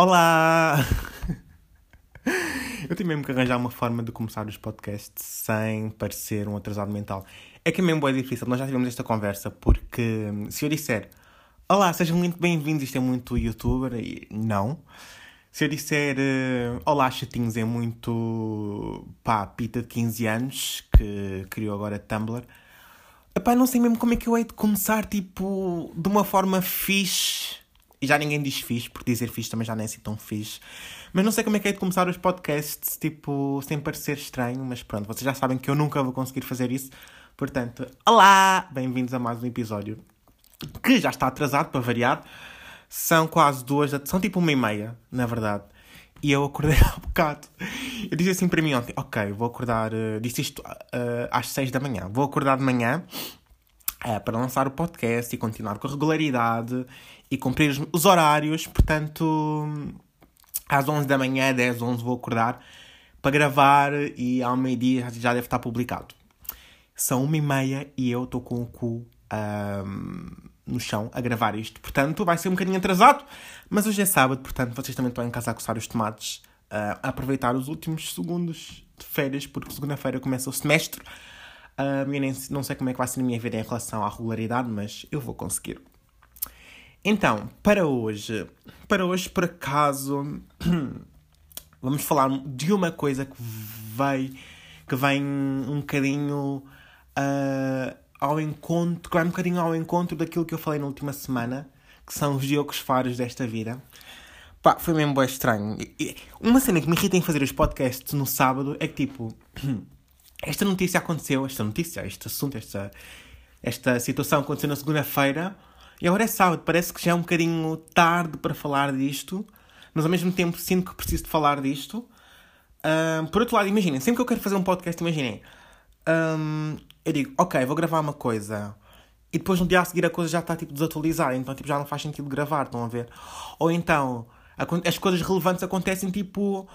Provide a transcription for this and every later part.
Olá! Eu tenho mesmo que arranjar uma forma de começar os podcasts sem parecer um atrasado mental. É que é mesmo é difícil, nós já tivemos esta conversa, porque se eu disser Olá, sejam muito bem-vindos, isto é muito youtuber, e não. Se eu disser uh, Olá, chatinhos, é muito pá, pita de 15 anos, que criou agora Tumblr. Epá, não sei mesmo como é que eu hei de começar, tipo, de uma forma fixe e já ninguém diz fixe, porque dizer fixe também já nem é assim tão fixe. Mas não sei como é que é de começar os podcasts, tipo, sem parecer estranho, mas pronto, vocês já sabem que eu nunca vou conseguir fazer isso. Portanto, olá! Bem-vindos a mais um episódio que já está atrasado para variar. São quase duas, são tipo uma e meia, na verdade. E eu acordei há bocado. Eu disse assim para mim ontem: Ok, vou acordar. Uh, disse isto uh, às seis da manhã. Vou acordar de manhã uh, para lançar o podcast e continuar com a regularidade e cumprir os, os horários. Portanto, às 11 da manhã, 10, 11 vou acordar para gravar e ao meio-dia já deve estar publicado. São uma e meia e eu estou com o cu um, no chão a gravar isto. Portanto, vai ser um bocadinho atrasado, mas hoje é sábado, portanto, vocês também estão em casa a coçar os tomates, uh, a aproveitar os últimos segundos de férias, porque segunda-feira começa o semestre. Uh, eu nem, não sei como é que vai ser a minha vida em relação à regularidade, mas eu vou conseguir. Então, para hoje, para hoje, por acaso, vamos falar de uma coisa que veio, que vem um bocadinho uh, ao encontro, que vai um bocadinho ao encontro daquilo que eu falei na última semana, que são os Diogos Faros desta vida. Pá, foi mesmo bem estranho. Uma cena que me irrita em fazer os podcasts no sábado é que, tipo, esta notícia aconteceu, esta notícia, este assunto, esta, esta situação aconteceu na segunda-feira, e agora é sábado, parece que já é um bocadinho tarde para falar disto, mas ao mesmo tempo sinto que preciso de falar disto. Um, por outro lado, imaginem, sempre que eu quero fazer um podcast, imaginem, um, eu digo, ok, vou gravar uma coisa, e depois no dia a seguir a coisa já está tipo desatualizada, então tipo, já não faz sentido gravar, estão a ver? Ou então, as coisas relevantes acontecem tipo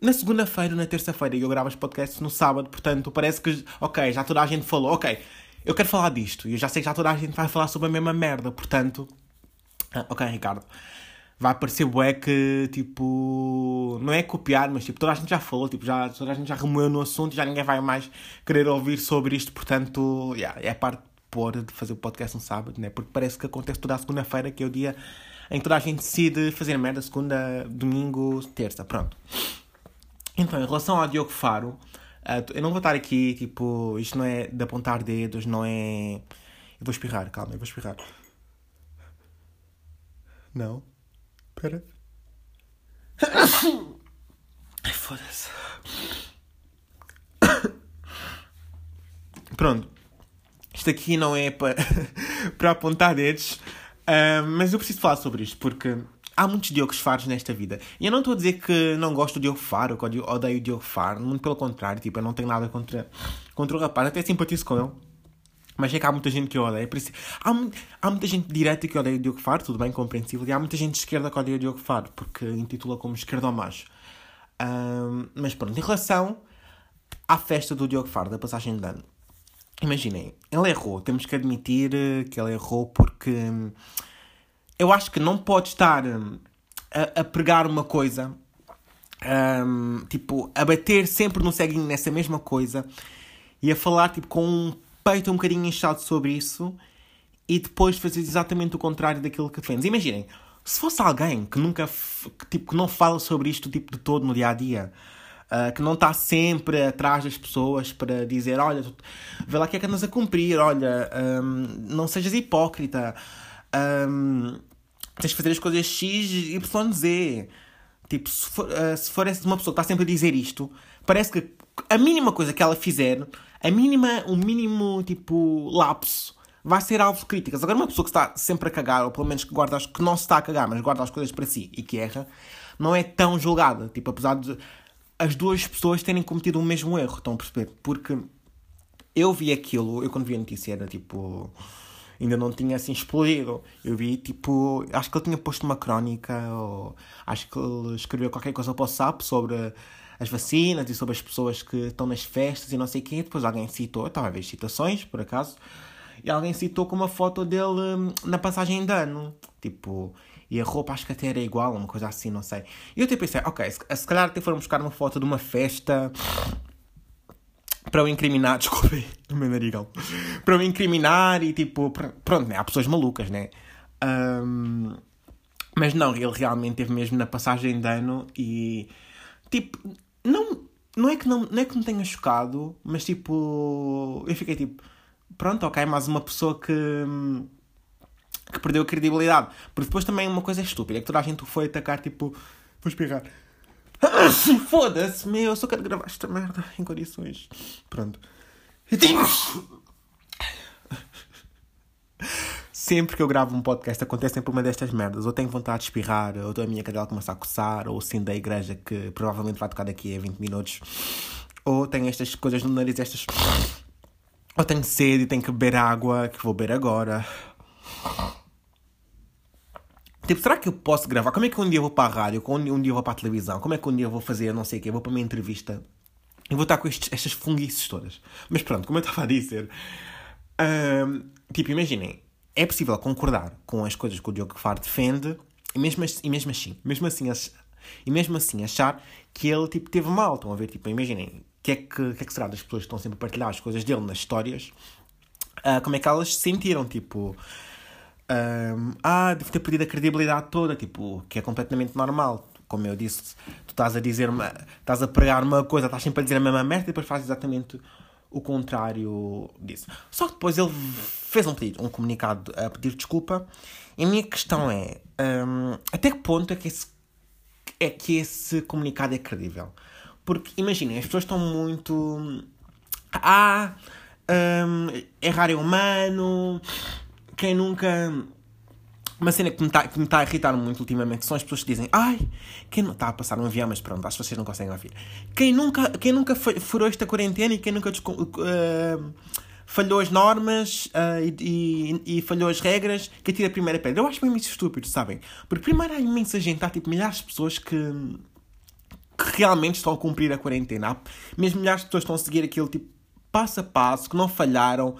na segunda-feira ou na terça-feira, e eu gravo os podcasts no sábado, portanto parece que, ok, já toda a gente falou, ok, eu quero falar disto. E eu já sei que já toda a gente vai falar sobre a mesma merda. Portanto, ah, ok, Ricardo. Vai parecer bué que, tipo, não é copiar, mas tipo, toda a gente já falou, tipo, já, toda a gente já remoeu no assunto e já ninguém vai mais querer ouvir sobre isto. Portanto, yeah, é a parte pôr de fazer o podcast no sábado, né? Porque parece que acontece toda a segunda-feira, que é o dia em que toda a gente decide fazer merda, segunda, domingo, terça, pronto. Então, em relação ao Diogo Faro, Uh, eu não vou estar aqui, tipo, isto não é de apontar dedos, não é. Eu vou espirrar, calma, eu vou espirrar. Não. Espera. Ai, foda-se. Pronto. Isto aqui não é para, para apontar dedos, uh, mas eu preciso falar sobre isto porque há muitos Diogos Faros nesta vida. E eu não estou a dizer que não gosto do Diogo Faro, que odeio o Diogo Faro. Muito pelo contrário, tipo, eu não tenho nada contra, contra o rapaz. Até simpatizo com ele. Mas é que há muita gente que odeia. Por isso, há, há muita gente direita que odeia o Diogo Faro, tudo bem, compreensível. E há muita gente de esquerda que odeia o Diogo Faro, porque intitula como esquerda ao macho. Um, mas pronto, em relação à festa do Diogo Faro, da passagem de ano. Imaginem, ele errou. Temos que admitir que ele errou porque eu acho que não pode estar hum, a, a pregar uma coisa, um, tipo, a bater sempre no ceguinho nessa mesma coisa e a falar tipo, com um peito um bocadinho inchado sobre isso e depois fazer exatamente o contrário daquilo que defendes. Imaginem, se fosse alguém que nunca, que, tipo, que não fala sobre isto tipo, de todo no dia a dia, uh, que não está sempre atrás das pessoas para dizer: Olha, vê lá o que é que andas a cumprir, olha, um, não sejas hipócrita. Um, tens de fazer as coisas X, Y, Z. Tipo, se for, uh, se for uma pessoa que está sempre a dizer isto, parece que a mínima coisa que ela fizer, a mínima, o mínimo, tipo, lapso, vai ser alvo de críticas. Agora, uma pessoa que está sempre a cagar, ou pelo menos que guarda as, que não se está a cagar, mas guarda as coisas para si e que erra, não é tão julgada. Tipo, apesar de as duas pessoas terem cometido o mesmo erro, estão a perceber? Porque eu vi aquilo, eu quando vi a notícia era tipo ainda não tinha assim explodido. Eu vi tipo, acho que ele tinha posto uma crónica, ou acho que ele escreveu qualquer coisa para o SAP sobre as vacinas e sobre as pessoas que estão nas festas e não sei o. Depois alguém citou, estava a ver citações por acaso, e alguém citou com uma foto dele hum, na passagem de ano. Tipo, e a roupa acho que até era igual, uma coisa assim, não sei. E eu até pensei, ok, se calhar até foram buscar uma foto de uma festa para o incriminar, desculpem, o meu narigão, para o incriminar e tipo, pronto, né? há pessoas malucas, né? Um, mas não, ele realmente teve mesmo na passagem de ano e tipo, não, não, é que não, não é que me tenha chocado, mas tipo, eu fiquei tipo, pronto, ok, mais uma pessoa que que perdeu a credibilidade. Porque depois também uma coisa estúpida, é que toda a gente foi atacar, tipo, vou espirrar. Foda-se, meu, eu só quero gravar esta merda em condições. Pronto. Sempre que eu gravo um podcast acontece sempre uma destas merdas. Ou tenho vontade de espirrar, ou a minha cadela começa a coçar, ou sino da igreja que provavelmente vai tocar daqui a 20 minutos. Ou tenho estas coisas no nariz, estas. Ou tenho sede e tenho que beber água, que vou beber agora. Tipo, será que eu posso gravar? Como é que um dia eu vou para a rádio? Como um dia eu vou para a televisão? Como é que um dia eu vou fazer não sei o quê? Vou para uma entrevista e vou estar com estes, estas funguices todas. Mas pronto, como eu estava a dizer, tipo, imaginem, é possível concordar com as coisas que o Diogo Faro defende e mesmo, e mesmo assim, mesmo assim, e mesmo assim achar que ele tipo, teve mal. Estão a ver, tipo, imaginem, que, é que, que, é que será das pessoas que estão sempre a partilhar as coisas dele nas histórias? Uh, como é que elas se sentiram? Tipo, um, ah, devo ter perdido a credibilidade toda, tipo, que é completamente normal. Como eu disse, tu estás a dizer, estás a pregar uma coisa, estás sempre a dizer a mesma merda e depois fazes exatamente o contrário disso. Só que depois ele fez um pedido, um comunicado a pedir desculpa. E a minha questão é, um, até que ponto é que, esse, é que esse comunicado é credível? Porque, imaginem, as pessoas estão muito... Ah, um, errar é humano quem nunca. Uma cena que me está tá a irritar muito ultimamente são as pessoas que dizem Ai, quem não. Está a passar um avião, mas pronto, acho que vocês não conseguem ouvir. Quem nunca, quem nunca furou esta quarentena e quem nunca uh, falhou as normas uh, e, e, e, falhou as regras, que atira a primeira pedra. Eu acho mesmo isso estúpido, sabem? Porque primeiro há imensa gente, há tipo milhares de pessoas que, que realmente estão a cumprir a quarentena. Há mesmo milhares de pessoas estão a seguir aquilo tipo passo a passo, que não falharam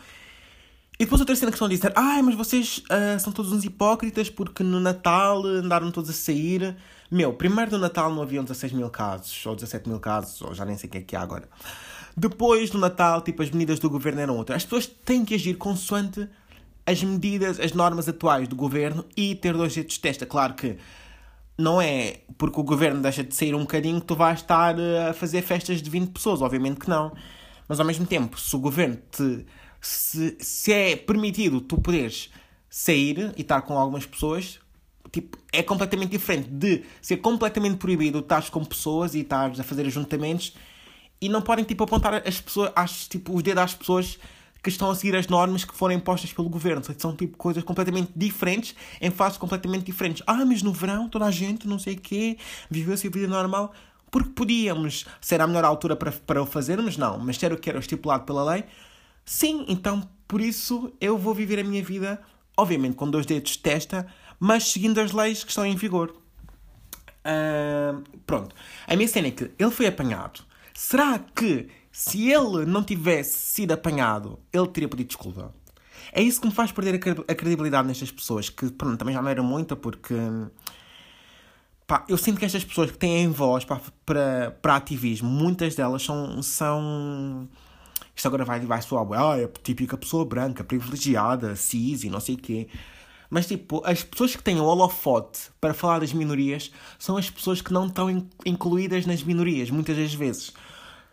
e depois outra cena que estão a dizer, ai, mas vocês uh, são todos uns hipócritas porque no Natal andaram todos a sair. Meu, primeiro do Natal não haviam 16 mil casos, ou 17 mil casos, ou já nem sei o que é que há agora. Depois do Natal, tipo, as medidas do governo eram outras. As pessoas têm que agir consoante as medidas, as normas atuais do governo e ter dois jeitos de testa. Claro que não é porque o governo deixa de sair um bocadinho que tu vais estar ah, a fazer festas de 20 pessoas, obviamente que não. Mas ao mesmo tempo, se o governo te se, se é permitido tu poderes sair e estar com algumas pessoas, tipo, é completamente diferente de ser completamente proibido estar com pessoas e estar a fazer ajuntamentos e não podem tipo apontar as pessoas, as, tipo, os dedos às pessoas que estão a seguir as normas que foram impostas pelo governo. São tipo coisas completamente diferentes, em fases completamente diferentes. Ah, mas no verão toda a gente, não sei o quê, viveu a sua vida normal. Porque podíamos ser a melhor altura para, para o fazermos, não. Mas ser o que era estipulado pela lei, Sim, então por isso eu vou viver a minha vida, obviamente com dois dedos de testa, mas seguindo as leis que estão em vigor. Uh, pronto. A minha cena é que ele foi apanhado. Será que se ele não tivesse sido apanhado, ele teria pedido desculpa? É isso que me faz perder a credibilidade nestas pessoas, que pronto, também já não era muita, porque pá, eu sinto que estas pessoas que têm voz para, para, para ativismo, muitas delas são, são isto agora vai, vai soar, ah, é típica pessoa branca, privilegiada, cis e não sei o quê. Mas, tipo, as pessoas que têm o holofote para falar das minorias são as pessoas que não estão incluídas nas minorias, muitas das vezes.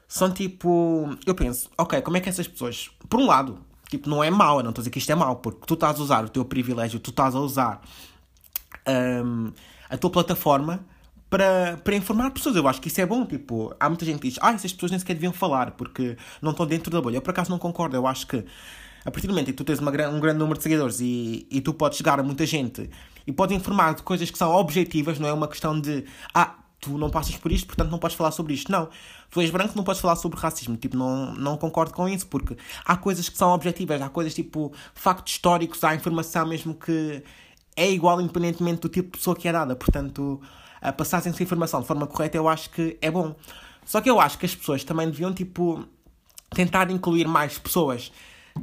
São tipo. Eu penso, ok, como é que essas pessoas. Por um lado, tipo, não é mau, eu não estou a dizer que isto é mau, porque tu estás a usar o teu privilégio, tu estás a usar um, a tua plataforma para, para informar pessoas. Eu acho que isso é bom. Tipo, há muita gente que diz, ah, essas pessoas nem sequer deviam falar porque não estão dentro da bolha. Eu por acaso não concordo. Eu acho que a partir do momento em que tu tens uma, um grande número de seguidores e, e tu podes chegar a muita gente e podes informar de coisas que são objetivas, não é uma questão de, ah, tu não passas por isto, portanto não podes falar sobre isto. Não. Tu és branco, não podes falar sobre racismo. Tipo, não, não concordo com isso, porque há coisas que são objetivas, há coisas tipo factos históricos, há informação mesmo que é igual independentemente do tipo de pessoa que é dada. Portanto, a passassem essa informação de forma correta, eu acho que é bom. Só que eu acho que as pessoas também deviam, tipo, tentar incluir mais pessoas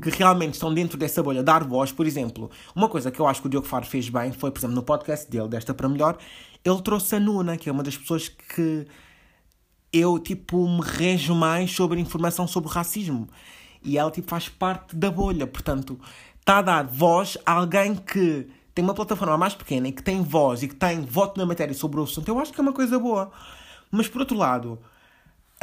que realmente estão dentro dessa bolha, dar voz, por exemplo, uma coisa que eu acho que o Diogo Faro fez bem foi, por exemplo, no podcast dele, desta para melhor, ele trouxe a Nuna, que é uma das pessoas que eu, tipo, me rejo mais sobre informação sobre racismo. E ela, tipo, faz parte da bolha, portanto, está a dar voz a alguém que tem uma plataforma mais pequena e que tem voz e que tem voto na matéria sobre o assunto, eu acho que é uma coisa boa. Mas por outro lado,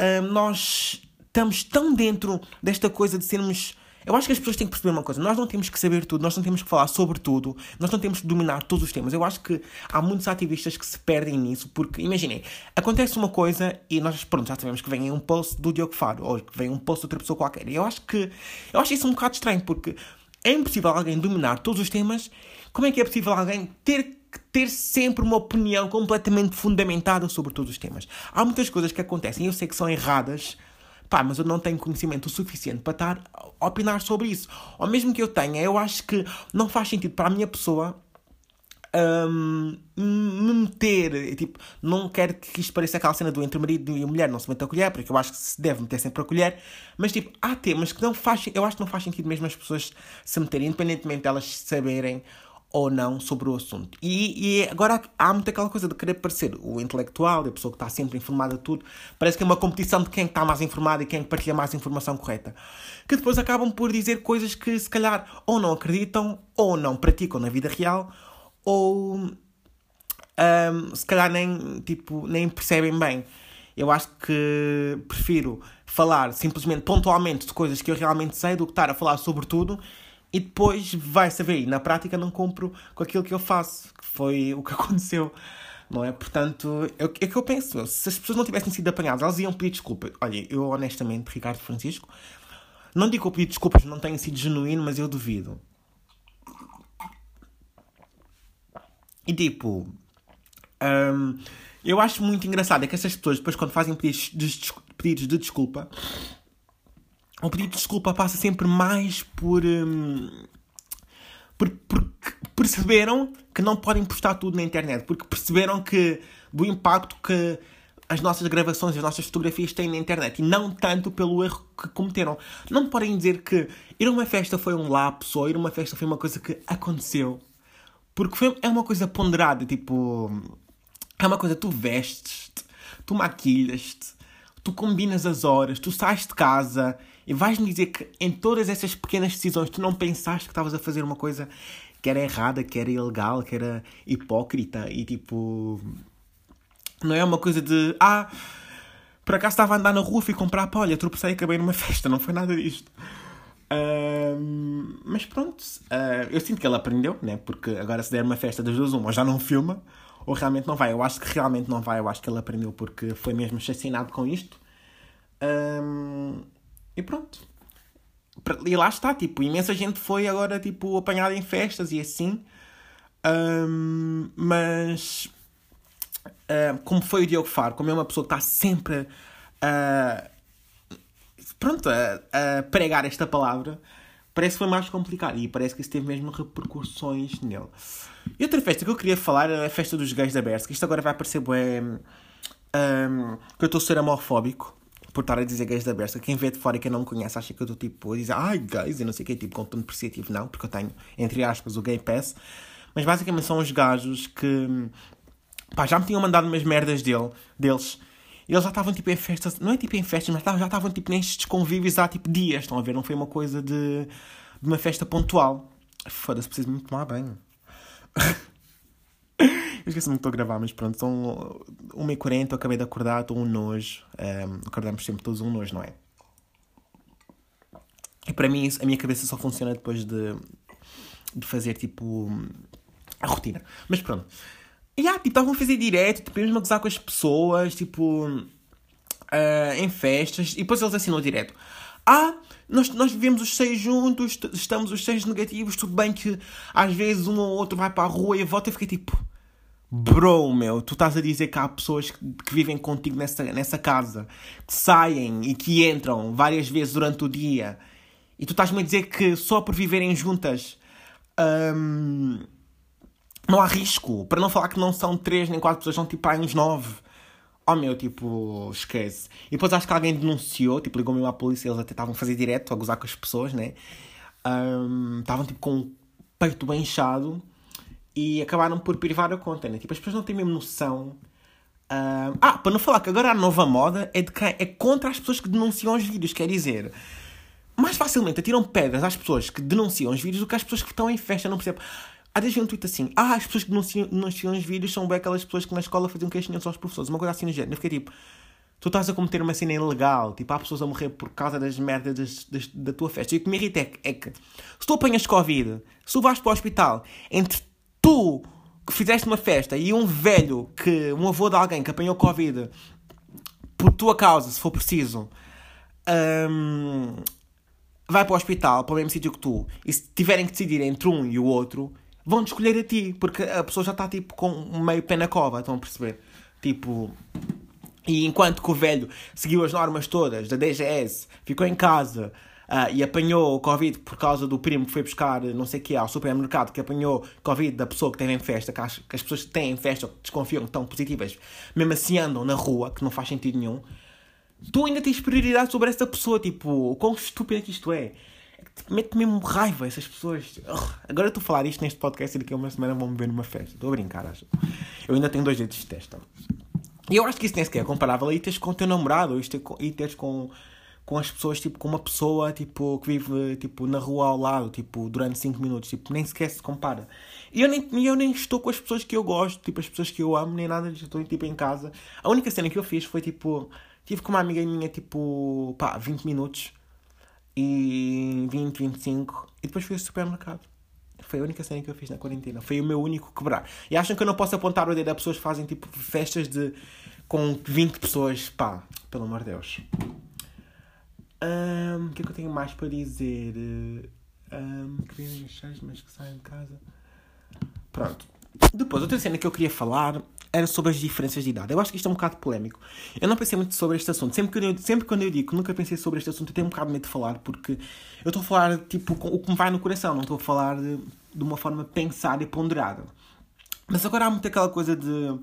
hum, nós estamos tão dentro desta coisa de sermos. Eu acho que as pessoas têm que perceber uma coisa: nós não temos que saber tudo, nós não temos que falar sobre tudo, nós não temos que dominar todos os temas. Eu acho que há muitos ativistas que se perdem nisso, porque, imaginem, acontece uma coisa e nós, pronto, já sabemos que vem um post do Diogo Faro ou que vem um post de outra pessoa qualquer. E eu acho que. Eu acho isso um bocado estranho, porque é impossível alguém dominar todos os temas. Como é que é possível alguém ter ter sempre uma opinião completamente fundamentada sobre todos os temas? Há muitas coisas que acontecem, eu sei que são erradas, pá, mas eu não tenho conhecimento suficiente para estar a opinar sobre isso. Ou mesmo que eu tenha, eu acho que não faz sentido para a minha pessoa um, me meter, tipo, não quero que isto pareça aquela cena do entre marido e mulher não se mete a colher, porque eu acho que se deve meter sempre a colher, mas tipo, há temas que não faz, eu acho que não faz sentido mesmo as pessoas se meterem, independentemente de saberem ou não sobre o assunto. E, e agora há muito aquela coisa de querer parecer o intelectual, a pessoa que está sempre informada de tudo. Parece que é uma competição de quem está mais informado e quem partilha mais informação correta. Que depois acabam por dizer coisas que se calhar ou não acreditam, ou não praticam na vida real, ou um, se calhar nem, tipo, nem percebem bem. Eu acho que prefiro falar simplesmente pontualmente de coisas que eu realmente sei do que estar a falar sobre tudo e depois vai saber. E na prática não compro com aquilo que eu faço, que foi o que aconteceu. Não é? Portanto, é o que eu penso. Se as pessoas não tivessem sido apanhadas, elas iam pedir desculpa. Olha, eu honestamente, Ricardo Francisco, não digo que eu pedi desculpas não tenha sido genuíno, mas eu duvido. E tipo, um, eu acho muito engraçado é que essas pessoas, depois, quando fazem pedidos de, pedidos de desculpa, o pedido de desculpa passa sempre mais por, um, por, por. perceberam que não podem postar tudo na internet, porque perceberam que do impacto que as nossas gravações, as nossas fotografias têm na internet e não tanto pelo erro que cometeram. Não podem dizer que ir a uma festa foi um lapso ou ir a uma festa foi uma coisa que aconteceu. Porque foi, é uma coisa ponderada, tipo. É uma coisa, tu vestes-te, tu maquilhas-te, tu combinas as horas, tu sais de casa e vais-me dizer que em todas essas pequenas decisões tu não pensaste que estavas a fazer uma coisa que era errada, que era ilegal, que era hipócrita e tipo. Não é uma coisa de. Ah, por acaso estava a andar na rua, fui comprar pá, olha, tropecei e acabei numa festa, não foi nada disto mas pronto, uh, eu sinto que ele aprendeu, né? Porque agora se der uma festa das duas, uma, já não filma, ou realmente não vai. Eu acho que realmente não vai, eu acho que ele aprendeu porque foi mesmo assassinado com isto. Um, e pronto. E lá está, tipo, imensa gente foi agora, tipo, apanhada em festas e assim. Um, mas, uh, como foi o Diogo Faro, como é uma pessoa que está sempre a pronto, a, a pregar esta palavra, parece que foi mais complicado e parece que isso teve mesmo repercussões nele. E outra festa que eu queria falar era a festa dos gays da Bersk. Isto agora vai parecer um, que eu estou a ser homofóbico por estar a dizer gays da Berska. Quem vê de fora e quem não me conhece acha que eu estou tipo a dizer ai gays e não sei o que, tipo com tom depreciativo. Não, porque eu tenho, entre aspas, o gay pass. Mas basicamente são os gajos que pá, já me tinham mandado umas merdas dele, deles e eles já estavam tipo em festas, não é tipo em festas, mas já estavam tipo nestes convívios há tipo dias, estão a ver? Não foi uma coisa de, de uma festa pontual. Foda-se, preciso muito tomar banho. esqueci-me que estou a gravar, mas pronto, são 1h40, eu acabei de acordar, estou um nojo. Um, acordamos sempre todos um nojo, não é? E para mim, a minha cabeça só funciona depois de, de fazer tipo a rotina. Mas pronto. E ah, tipo, estavam a fazer direto, tipo, mesmo a gozar com as pessoas, tipo, uh, em festas, e depois eles assinam direto. Ah, nós, nós vivemos os seis juntos, estamos os seis negativos, tudo bem que às vezes um ou outro vai para a rua e volta e fica tipo, bro, meu, tu estás a dizer que há pessoas que, que vivem contigo nessa, nessa casa, que saem e que entram várias vezes durante o dia, e tu estás-me a dizer que só por viverem juntas. Um, não há risco. Para não falar que não são três nem quatro pessoas, são tipo aí uns nove. Oh meu, tipo, esquece. E depois acho que alguém denunciou, tipo, ligou-me à polícia, eles até estavam a fazer direto, a gozar com as pessoas, né? um, estavam tipo com o peito bem inchado e acabaram por privar a conta, né? Tipo, as pessoas não têm mesmo noção. Um, ah, para não falar que agora a nova moda é de quem é contra as pessoas que denunciam os vídeos, quer dizer, mais facilmente atiram pedras às pessoas que denunciam os vídeos do que às pessoas que estão em festa, não percebo. Há vezes um tweet assim, ah, as pessoas que denunciam, denunciam os vídeos são bem aquelas pessoas que na escola faziam queixinhas aos professores, uma coisa assim no género. Eu fiquei tipo, tu estás a cometer uma cena ilegal, tipo, há pessoas a morrer por causa das merdas das, das, da tua festa. E o que me irrita é que, é que se tu apanhas Covid, se tu vais para o hospital, entre tu que fizeste uma festa e um velho, que um avô de alguém que apanhou Covid por tua causa, se for preciso, um, vai para o hospital, para o mesmo sítio que tu, e se tiverem que decidir entre um e o outro, vão-te escolher a ti, porque a pessoa já está tipo com meio pé na cova, estão a perceber? Tipo. E enquanto que o velho seguiu as normas todas da DGS, ficou em casa uh, e apanhou Covid por causa do primo que foi buscar não sei o que ao supermercado, que apanhou Covid da pessoa que teve em festa, que as, que as pessoas que têm em festa desconfiam que estão positivas, mesmo assim andam na rua, que não faz sentido nenhum. Tu ainda tens prioridade sobre essa pessoa, tipo, o quão estúpido é que isto é? mete mesmo raiva essas pessoas. Agora estou a falar isto neste podcast e daqui a uma semana vão me ver numa festa. Estou a brincar, acho. Eu ainda tenho dois dedos de testa. E eu acho que isso nem sequer é comparável a teres com o teu namorado ou teres com, com as pessoas, tipo, com uma pessoa tipo, que vive tipo, na rua ao lado, tipo, durante 5 minutos. Tipo, nem sequer se compara. E eu nem, eu nem estou com as pessoas que eu gosto, tipo, as pessoas que eu amo, nem nada. Estou tipo, em casa. A única cena que eu fiz foi tipo. Tive com uma amiga minha, tipo, pá, 20 minutos e 20, 25 e depois fui ao supermercado. Foi a única cena que eu fiz na quarentena. Foi o meu único quebrar. E acham que eu não posso apontar o dedo a pessoas que fazem tipo festas de com 20 pessoas? Pá, pelo amor de Deus. Um, o que é que eu tenho mais para dizer? Um, crianças mas que saem de casa. Pronto. Depois, outra cena que eu queria falar era sobre as diferenças de idade. Eu acho que isto é um bocado polémico. Eu não pensei muito sobre este assunto. Sempre, que eu, sempre quando eu digo que nunca pensei sobre este assunto, eu tenho um bocado medo de falar, porque eu estou a falar tipo o que me vai no coração, não estou a falar de, de uma forma pensada e ponderada. Mas agora há muito aquela coisa de.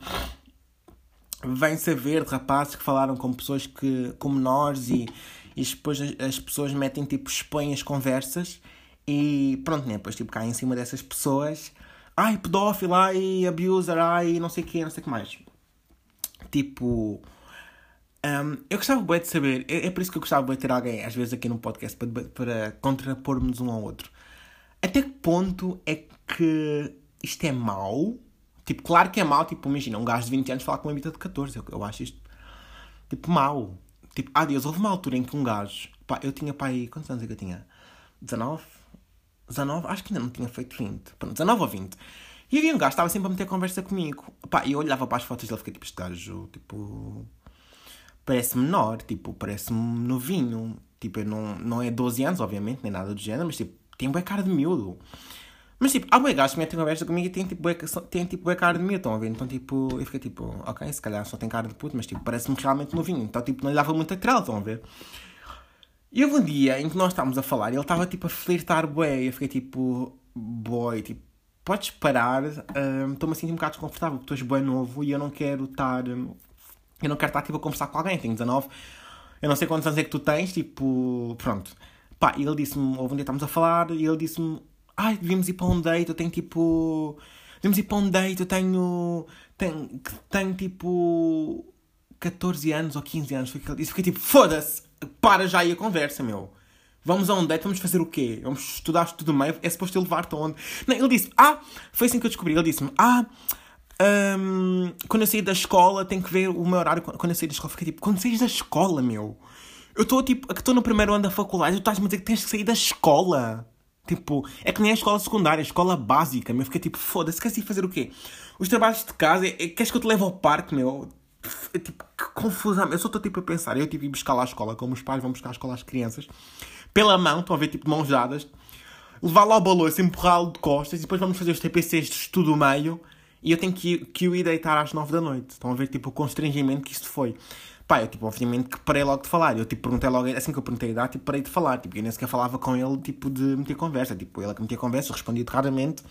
Vem saber de rapazes que falaram com pessoas que, com menores e, e depois as, as pessoas metem tipo, expõem as conversas e pronto, né? Depois tipo caem em cima dessas pessoas ai, pedófilo, ai, abuser, ai, não sei o que, não sei o que mais. Tipo, um, eu gostava bem de saber, é, é, por isso que eu gostava bem de ter alguém, às vezes, aqui no podcast, para, para contrapor-nos um ao outro. Até que ponto é que isto é mau? Tipo, claro que é mau, tipo, imagina, um gajo de 20 anos falar com uma mita de 14, eu, eu acho isto, tipo, mau. Tipo, ah, Deus, houve uma altura em que um gajo, pá, eu tinha, pá, aí, quantos anos é que eu tinha? 19? 19, acho que ainda não tinha feito 20. Pronto, 19 ou 20. E havia um gajo que estava sempre a meter conversa comigo. Pá, e eu olhava para as fotos dele e fiquei tipo, este gajo, tipo. Parece menor, tipo, parece-me novinho. Tipo, não, não é 12 anos, obviamente, nem nada do género, mas tipo, tem boa cara de miúdo. Mas tipo, há boi gajos que metem conversa comigo e tem tipo, bué, tem, tipo bué cara de miúdo, estão a ver? Então tipo, eu fiquei tipo, ok, se calhar só tem cara de puto, mas tipo, parece-me realmente novinho. Então tipo, não lhe dava muita trela, estão a ver? E houve um dia em que nós estávamos a falar e ele estava tipo a flirtar bué e eu fiquei tipo, boy, tipo, podes parar, estou-me um, a sentir um bocado desconfortável porque tu és bué novo e eu não quero estar, eu não quero estar tipo a conversar com alguém, tenho 19, eu não sei quantos anos é que tu tens, tipo, pronto. Pá, e ele disse-me, houve um dia estávamos a falar e ele disse-me, ai, devíamos ir para um date, eu tenho tipo, devíamos ir para um date, eu tenho, tenho, tenho tipo 14 anos ou 15 anos, foi disse, fiquei tipo, foda-se, para já aí a conversa, meu. Vamos a um date, vamos fazer o quê? Vamos estudar tudo meio? É suposto levar-te onde? Não, ele disse, ah, foi assim que eu descobri. Ele disse-me, ah, um, quando eu sair da escola, tenho que ver o meu horário. Quando eu sair da escola, fiquei tipo, quando saís da escola, meu? Eu estou tipo, estou no primeiro ano da faculdade, tu estás-me a dizer que tens que sair da escola. Tipo, é que nem a escola secundária, a escola básica, meu. Fiquei tipo, foda-se, queres ir fazer o quê? Os trabalhos de casa, é, é, queres que eu te leve ao parque, meu? Tipo, que confusão. Eu só estou tipo a pensar. Eu tive ir buscar lá à escola, como os pais vão buscar à escola às crianças, pela mão, estão a ver, tipo, mãos dadas, levar lá o balanço, empurrá-lo de costas, e depois vamos fazer os TPCs de estudo meio, e eu tenho que, que ir deitar às nove da noite. Estão a ver, tipo, o constrangimento que isto foi. Pá, eu, tipo, obviamente que parei logo de falar. Eu, tipo, perguntei logo, assim que eu perguntei a idade, tipo, parei de falar. Tipo, eu nem sequer falava com ele, tipo, de meter conversa. Tipo, ele é que metia conversa, eu respondia raramente.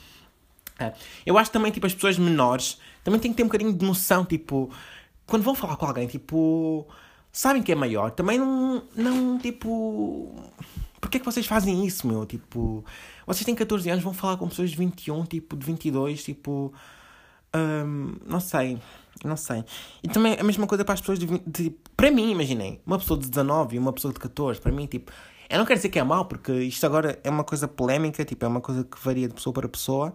É. Eu acho também, tipo, as pessoas menores também têm que ter um bocadinho de noção, tipo quando vão falar com alguém, tipo, sabem que é maior, também não, não tipo, Porquê é que vocês fazem isso, meu? Tipo, vocês têm 14 anos, vão falar com pessoas de 21, tipo, de 22, tipo. Um, não sei, não sei. E também a mesma coisa para as pessoas de, de. Para mim, imaginei, uma pessoa de 19 e uma pessoa de 14, para mim, tipo. Eu não quero dizer que é mau, porque isto agora é uma coisa polémica, tipo, é uma coisa que varia de pessoa para pessoa,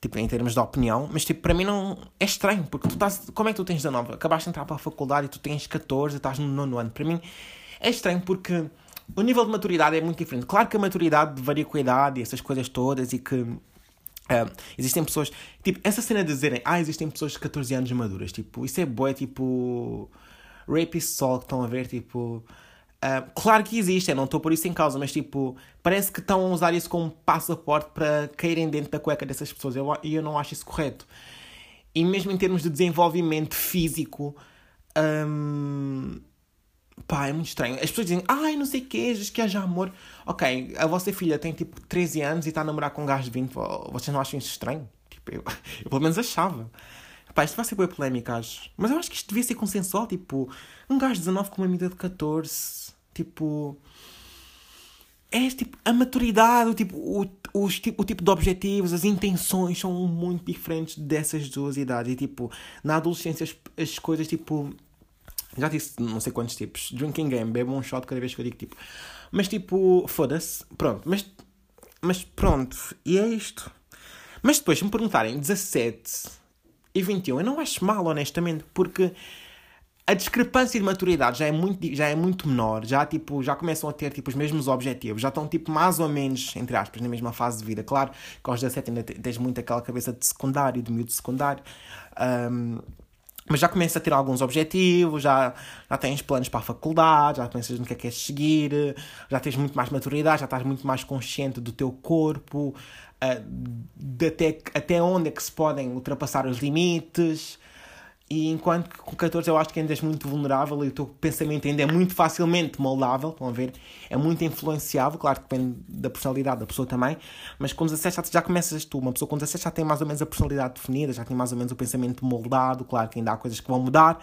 tipo, em termos de opinião, mas, tipo, para mim não... É estranho, porque tu estás... Como é que tu tens 19? Acabaste de entrar para a faculdade e tu tens 14 e estás no nono ano. Para mim é estranho porque o nível de maturidade é muito diferente. Claro que a maturidade varia com a idade e essas coisas todas e que Uh, existem pessoas, tipo, essa cena de dizerem, ah, existem pessoas de 14 anos maduras, tipo, isso é boa, tipo, rapist sol que estão a ver, tipo, uh, claro que existe, eu não estou por isso em causa, mas, tipo, parece que estão a usar isso como passaporte para caírem dentro da cueca dessas pessoas, e eu, eu não acho isso correto. E mesmo em termos de desenvolvimento físico, um, Pá, é muito estranho. As pessoas dizem, ai, não sei o quê, diz que haja amor. Ok, a vossa filha tem tipo 13 anos e está a namorar com um gajo de 20. Vocês não acham isso estranho? Tipo, eu, eu pelo menos achava. Pá, isto vai ser boa polémica, acho. Mas eu acho que isto devia ser consensual. Tipo, um gajo de 19 com uma amiga de 14. Tipo. É tipo, a maturidade, o tipo, o, o, tipo, o tipo de objetivos, as intenções são muito diferentes dessas duas idades. E tipo, na adolescência as, as coisas tipo já disse não sei quantos tipos. Drinking game, bebo um shot cada vez que eu digo tipo. Mas tipo, foda-se. Pronto. Mas, mas pronto. E é isto. Mas depois, se me perguntarem 17 e 21, eu não acho mal, honestamente, porque a discrepância de maturidade já é muito, já é muito menor. Já, tipo, já começam a ter tipo, os mesmos objetivos. Já estão tipo, mais ou menos, entre aspas, na mesma fase de vida. Claro que aos 17 ainda tens muito aquela cabeça de secundário, de miúdo secundário. Um, mas já começa a ter alguns objetivos, já, já tens planos para a faculdade, já pensas no que é que queres seguir, já tens muito mais maturidade, já estás muito mais consciente do teu corpo, uh, até, até onde é que se podem ultrapassar os limites. E enquanto que com 14 eu acho que ainda és muito vulnerável e o teu pensamento ainda é muito facilmente moldável, estão a ver? É muito influenciável, claro que depende da personalidade da pessoa também, mas com 17 já, já começas tu, uma pessoa com 17 já tem mais ou menos a personalidade definida, já tem mais ou menos o pensamento moldado, claro que ainda há coisas que vão mudar,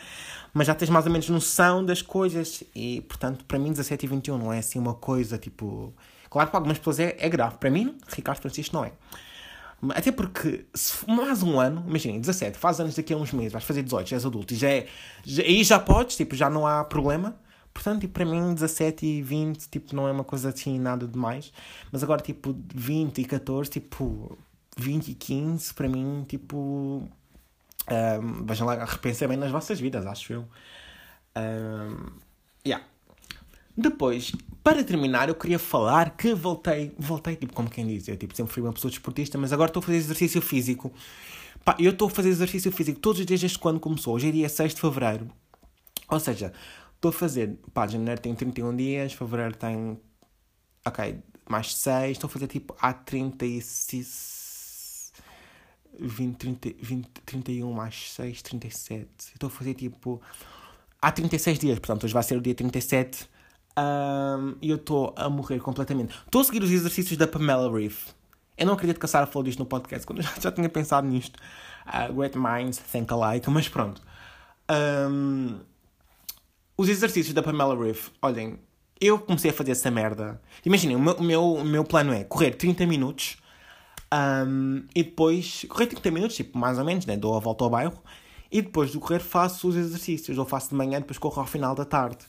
mas já tens mais ou menos noção das coisas e, portanto, para mim 17 e 21 não é assim uma coisa tipo... Claro que para algumas pessoas é, é grave, para mim, Ricardo Francisco não é. Até porque, se mais um ano, imaginem, 17, faz anos daqui a uns meses, vais fazer 18, já és adulto, já é, já, aí já podes, tipo, já não há problema. Portanto, tipo, para mim, 17 e 20, tipo, não é uma coisa assim, nada demais. Mas agora, tipo, 20 e 14, tipo, 20 e 15, para mim, tipo, um, vejam lá, repensem bem nas vossas vidas, acho eu. Um, yeah. Depois, para terminar, eu queria falar que voltei, voltei, tipo, como quem diz, eu tipo, sempre fui uma pessoa desportista, mas agora estou a fazer exercício físico. Pá, eu estou a fazer exercício físico todos os dias desde quando começou. Hoje é dia 6 de fevereiro. Ou seja, estou a fazer, pá, janeiro tem 31 dias, fevereiro tem, ok, mais 6, estou a fazer tipo há 36, 20, 30, 20, 31 mais 6, 37. Estou a fazer tipo há 36 dias, portanto, hoje vai ser o dia 37 um, eu estou a morrer completamente. Estou a seguir os exercícios da Pamela Reef. Eu não acredito que a Sarah falou disto no podcast, quando eu já, já tinha pensado nisto. Uh, great minds think alike, mas pronto. Um, os exercícios da Pamela Reef, olhem, eu comecei a fazer essa merda. Imaginem, o meu, o meu, o meu plano é correr 30 minutos um, e depois correr 30 minutos, tipo, mais ou menos, né? Dou a volta ao bairro e depois do correr faço os exercícios, ou faço de manhã, depois corro ao final da tarde.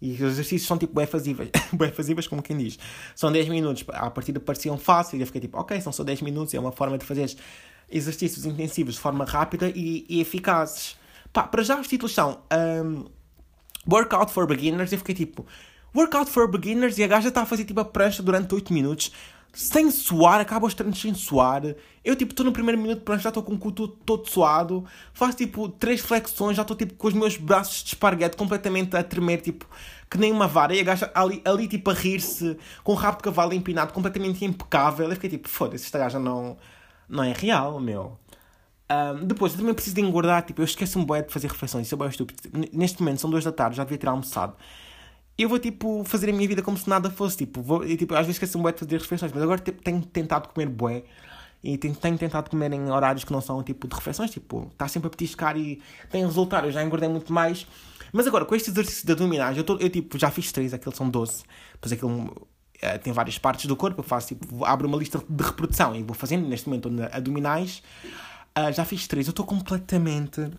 E os exercícios são tipo bem fazíveis, como quem diz. São 10 minutos, à partida pareciam fáceis, eu fiquei tipo, ok, são só 10 minutos, é uma forma de fazer exercícios intensivos de forma rápida e, e eficazes. Pá, para já os títulos são um, Workout for Beginners, eu fiquei tipo, Workout for Beginners, e a gaja está a fazer tipo a prancha durante 8 minutos sem suar, acaba os treinos sem suar. Eu, tipo, estou no primeiro minuto de já estou com o cu todo, suado. Faço, tipo, três flexões, já estou, tipo, com os meus braços de esparguete completamente a tremer, tipo, que nem uma vara. E a gaja ali, ali tipo, a rir-se, com o rabo de cavalo empinado, completamente impecável. Eu fiquei, tipo, foda-se, esta gaja não, não é real, meu. Um, depois, eu também preciso de engordar, tipo, eu esqueço-me bem de fazer refeições, isso é bem estúpido. Neste momento, são duas da tarde, já devia ter almoçado eu vou tipo fazer a minha vida como se nada fosse. Tipo, vou, e, tipo às vezes esqueço-me bué de fazer refeições, mas agora tipo, tenho tentado comer bué. E tenho, tenho, tentado comer em horários que não são tipo de refeições, tipo, está sempre a petiscar e tem resultado. Eu já engordei muito mais. Mas agora, com este exercício de abdominais, eu, tô, eu tipo, já fiz 3, aqueles são 12. Depois aquilo uh, tem várias partes do corpo. Eu faço tipo, abro uma lista de reprodução e vou fazendo neste momento abdominais. Uh, já fiz três. Eu estou completamente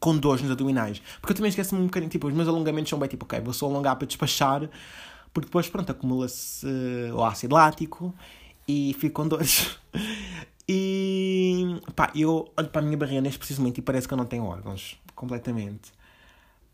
com dores nos abdominais. Porque eu também esqueço-me um bocadinho. Tipo, os meus alongamentos são bem tipo, ok, vou só alongar para despachar. Porque depois, pronto, acumula-se uh, o ácido lático e fico com dores. e pá, eu olho para a minha barriga neste preciso momento e parece que eu não tenho órgãos. Completamente.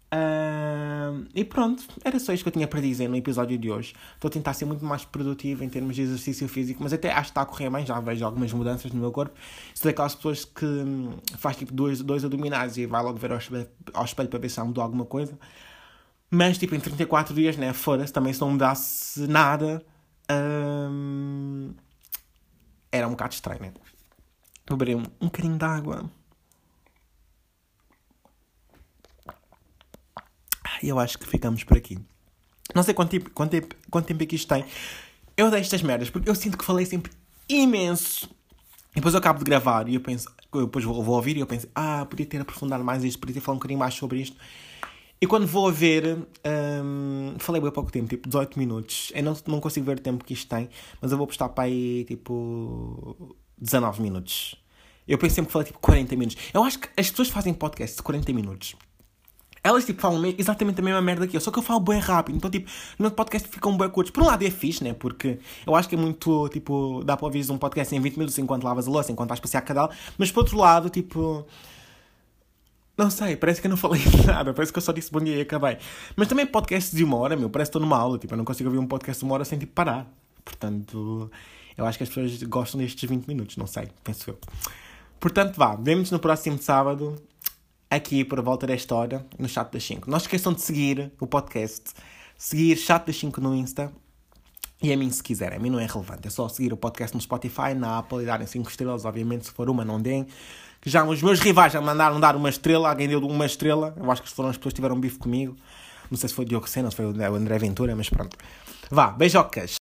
Uh, e pronto, era só isto que eu tinha para dizer no episódio de hoje. Estou a tentar ser muito mais produtivo em termos de exercício físico, mas até acho que está a correr bem, já vejo algumas mudanças no meu corpo. Sou daquelas pessoas que hum, faz tipo dois, dois abdominais e vai logo ver ao espelho, ao espelho para ver se mudou alguma coisa. Mas tipo, em 34 dias, né? Foda-se, também se não mudasse nada. Hum, era um bocado estranho, né? Beber um, um bocadinho de água. Eu acho que ficamos por aqui. Não sei quanto tempo, quanto tempo, quanto tempo é que isto tem. Eu dei estas merdas porque eu sinto que falei sempre imenso. E depois eu acabo de gravar e eu penso, eu depois vou, vou ouvir e eu penso, ah, podia ter aprofundado mais isto, podia ter falado um bocadinho mais sobre isto. E quando vou a ver, um, falei bem pouco tempo, tipo 18 minutos. Eu não, não consigo ver o tempo que isto tem, mas eu vou postar para aí tipo 19 minutos. Eu penso sempre que falei tipo 40 minutos. Eu acho que as pessoas fazem podcast de 40 minutos elas, tipo, falam exatamente a mesma merda que eu, só que eu falo bem rápido. Então, tipo, no meu podcast ficam bem curtos. Por um lado é fixe, né? Porque eu acho que é muito, tipo, dá para ouvir um podcast em 20 minutos enquanto lavas a louça, enquanto vais passear cadal. Mas, por outro lado, tipo... Não sei, parece que eu não falei nada. Parece que eu só disse bom dia e acabei. Mas também podcasts de uma hora, meu. Parece que estou numa aula. Tipo, eu não consigo ouvir um podcast de uma hora sem, tipo, parar. Portanto, eu acho que as pessoas gostam destes 20 minutos. Não sei, penso eu. Portanto, vá. Vemo-nos no próximo sábado aqui por volta desta hora no Chat das 5. Não esqueçam de seguir o podcast, seguir Chat das 5 no Insta e a mim se quiserem. A mim não é relevante, é só seguir o podcast no Spotify, na Apple e darem 5 estrelas. Obviamente, se for uma, não deem. Que já os meus rivais já mandaram dar uma estrela, alguém deu uma estrela. Eu acho que foram as pessoas que tiveram bife comigo. Não sei se foi o Diogo Sena, se foi o André Ventura, mas pronto. Vá, beijocas!